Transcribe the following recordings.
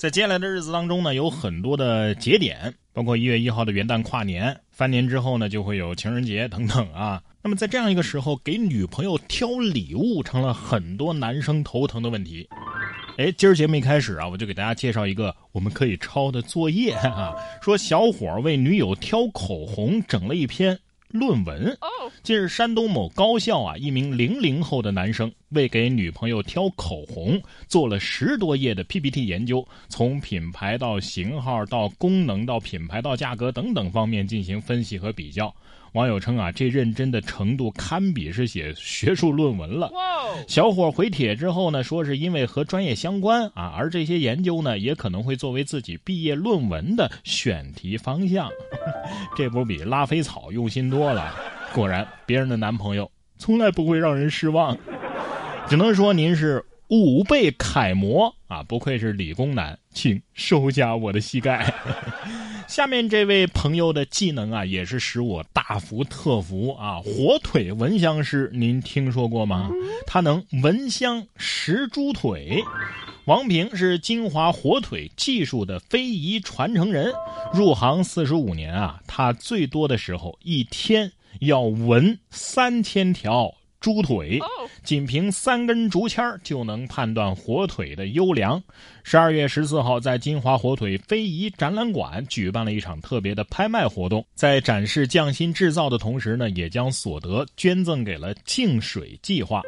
在接下来的日子当中呢，有很多的节点，包括一月一号的元旦跨年，翻年之后呢，就会有情人节等等啊。那么在这样一个时候，给女朋友挑礼物成了很多男生头疼的问题。哎，今儿节目一开始啊，我就给大家介绍一个我们可以抄的作业啊，说小伙为女友挑口红，整了一篇。论文。近日，山东某高校啊，一名零零后的男生为给女朋友挑口红，做了十多页的 PPT 研究，从品牌到型号到功能到品牌到价格等等方面进行分析和比较。网友称啊，这认真的程度堪比是写学术论文了。小伙回帖之后呢，说是因为和专业相关啊，而这些研究呢，也可能会作为自己毕业论文的选题方向。这不比拉菲草用心多了？果然，别人的男朋友从来不会让人失望。只能说您是五倍楷模啊，不愧是理工男，请收下我的膝盖。下面这位朋友的技能啊，也是使我大服特服啊！火腿闻香师，您听说过吗？他能闻香识猪腿。王平是金华火腿技术的非遗传承人，入行四十五年啊，他最多的时候一天要闻三千条。猪腿，仅凭三根竹签就能判断火腿的优良。十二月十四号，在金华火腿非遗展览馆举办了一场特别的拍卖活动，在展示匠心制造的同时呢，也将所得捐赠给了净水计划。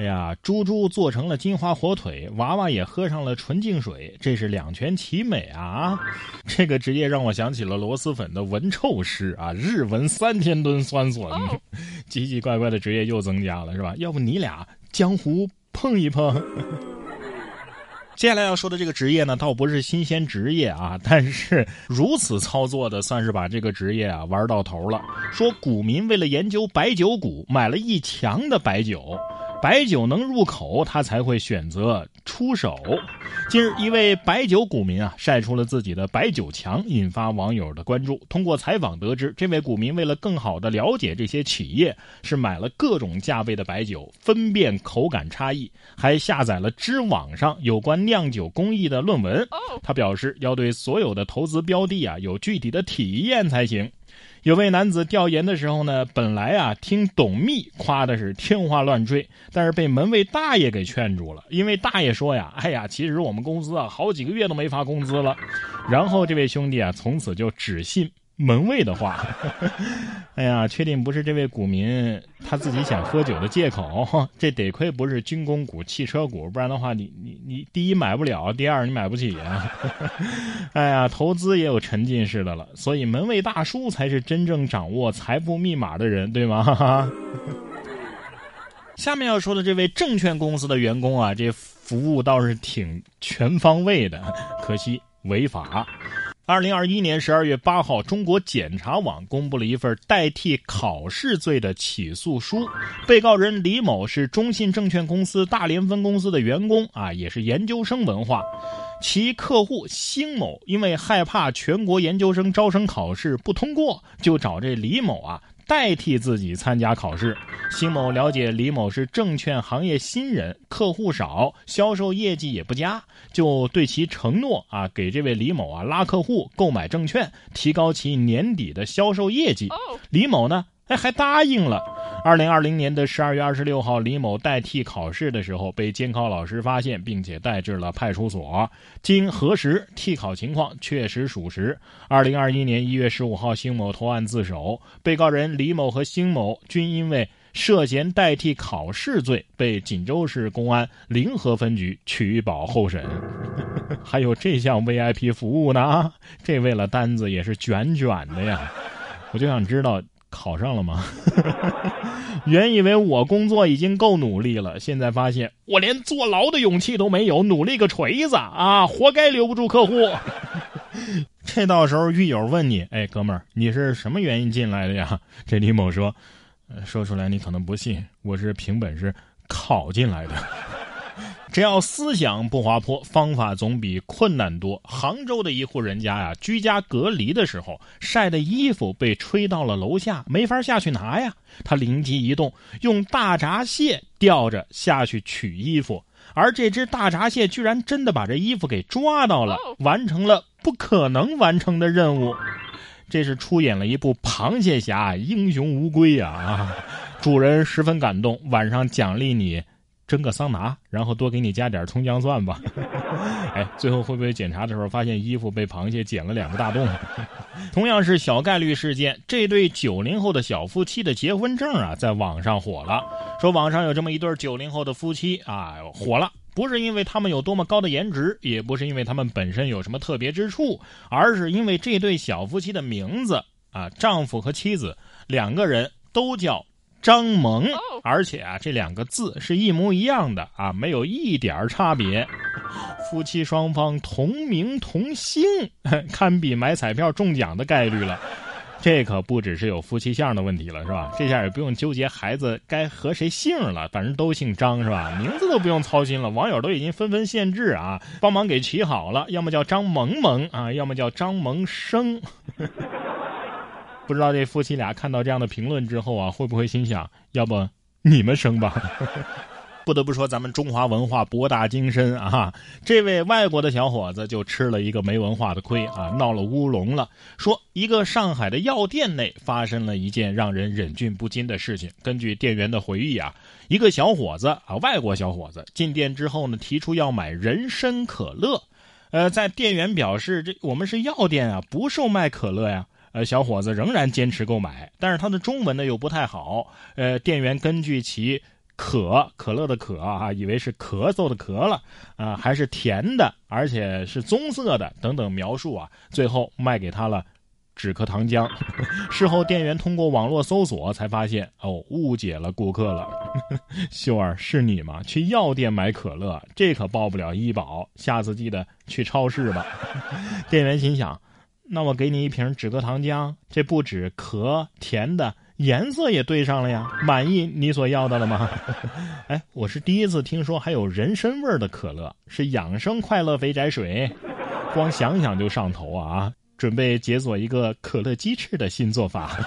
哎呀，猪猪做成了金华火腿，娃娃也喝上了纯净水，这是两全其美啊！这个职业让我想起了螺蛳粉的闻臭师啊，日闻三千吨酸笋，奇奇怪怪的职业又增加了，是吧？要不你俩江湖碰一碰？接下来要说的这个职业呢，倒不是新鲜职业啊，但是如此操作的，算是把这个职业啊玩到头了。说股民为了研究白酒股，买了一墙的白酒。白酒能入口，他才会选择出手。近日，一位白酒股民啊晒出了自己的白酒墙，引发网友的关注。通过采访得知，这位股民为了更好的了解这些企业，是买了各种价位的白酒，分辨口感差异，还下载了知网上有关酿酒工艺的论文。他表示，要对所有的投资标的啊有具体的体验才行。有位男子调研的时候呢，本来啊听董秘夸的是天花乱坠，但是被门卫大爷给劝住了，因为大爷说呀：“哎呀，其实我们公司啊好几个月都没发工资了。”然后这位兄弟啊从此就只信。门卫的话，哎呀，确定不是这位股民他自己想喝酒的借口。这得亏不是军工股、汽车股，不然的话，你你你，第一买不了，第二你买不起啊。哎呀，投资也有沉浸式的了，所以门卫大叔才是真正掌握财富密码的人，对吗？下面要说的这位证券公司的员工啊，这服务倒是挺全方位的，可惜违法。二零二一年十二月八号，中国检察网公布了一份代替考试罪的起诉书。被告人李某是中信证券公司大连分公司的员工啊，也是研究生文化。其客户辛某因为害怕全国研究生招生考试不通过，就找这李某啊。代替自己参加考试，辛某了解李某是证券行业新人，客户少，销售业绩也不佳，就对其承诺啊，给这位李某啊拉客户、购买证券，提高其年底的销售业绩。李某呢，哎，还答应了。二零二零年的十二月二十六号，李某代替考试的时候被监考老师发现，并且带至了派出所。经核实，替考情况确实属实。二零二一年一月十五号，辛某投案自首。被告人李某和辛某均因为涉嫌代替考试罪，被锦州市公安临河分局取保候审。还有这项 VIP 服务呢？这为了单子也是卷卷的呀！我就想知道。考上了吗？原以为我工作已经够努力了，现在发现我连坐牢的勇气都没有，努力个锤子啊！活该留不住客户。这到时候狱友问你，哎，哥们儿，你是什么原因进来的呀？这李某说，说出来你可能不信，我是凭本事考进来的。只要思想不滑坡，方法总比困难多。杭州的一户人家呀，居家隔离的时候，晒的衣服被吹到了楼下，没法下去拿呀。他灵机一动，用大闸蟹吊着下去取衣服。而这只大闸蟹居然真的把这衣服给抓到了，完成了不可能完成的任务。这是出演了一部《螃蟹侠》，英雄无归呀！啊，主人十分感动，晚上奖励你蒸个桑拿，然后多给你加点葱姜蒜吧。哎，最后会不会检查的时候发现衣服被螃蟹剪了两个大洞？同样是小概率事件，这对九零后的小夫妻的结婚证啊，在网上火了。说网上有这么一对九零后的夫妻啊，火了，不是因为他们有多么高的颜值，也不是因为他们本身有什么特别之处，而是因为这对小夫妻的名字啊，丈夫和妻子两个人都叫张萌，而且啊，这两个字是一模一样的啊，没有一点差别。夫妻双方同名同姓，堪比买彩票中奖的概率了。这可不只是有夫妻相的问题了，是吧？这下也不用纠结孩子该和谁姓了，反正都姓张，是吧？名字都不用操心了，网友都已经纷纷限制啊，帮忙给起好了，要么叫张萌萌啊，要么叫张萌生。不知道这夫妻俩看到这样的评论之后啊，会不会心想，要不你们生吧？不得不说，咱们中华文化博大精深啊！这位外国的小伙子就吃了一个没文化的亏啊，闹了乌龙了。说一个上海的药店内发生了一件让人忍俊不禁的事情。根据店员的回忆啊，一个小伙子啊，外国小伙子进店之后呢，提出要买人参可乐。呃，在店员表示这我们是药店啊，不售卖可乐呀。呃，小伙子仍然坚持购买，但是他的中文呢又不太好。呃，店员根据其。可可乐的可啊，以为是咳嗽的咳了啊，还是甜的，而且是棕色的等等描述啊，最后卖给他了止咳糖浆。事后店员通过网络搜索才发现哦，误解了顾客了。秀儿是你吗？去药店买可乐，这可报不了医保，下次记得去超市吧。店员心想，那我给你一瓶止咳糖浆，这不止咳甜的。颜色也对上了呀，满意你所要的了吗？哎，我是第一次听说还有人参味的可乐，是养生快乐肥宅水，光想想就上头啊！准备解锁一个可乐鸡翅的新做法。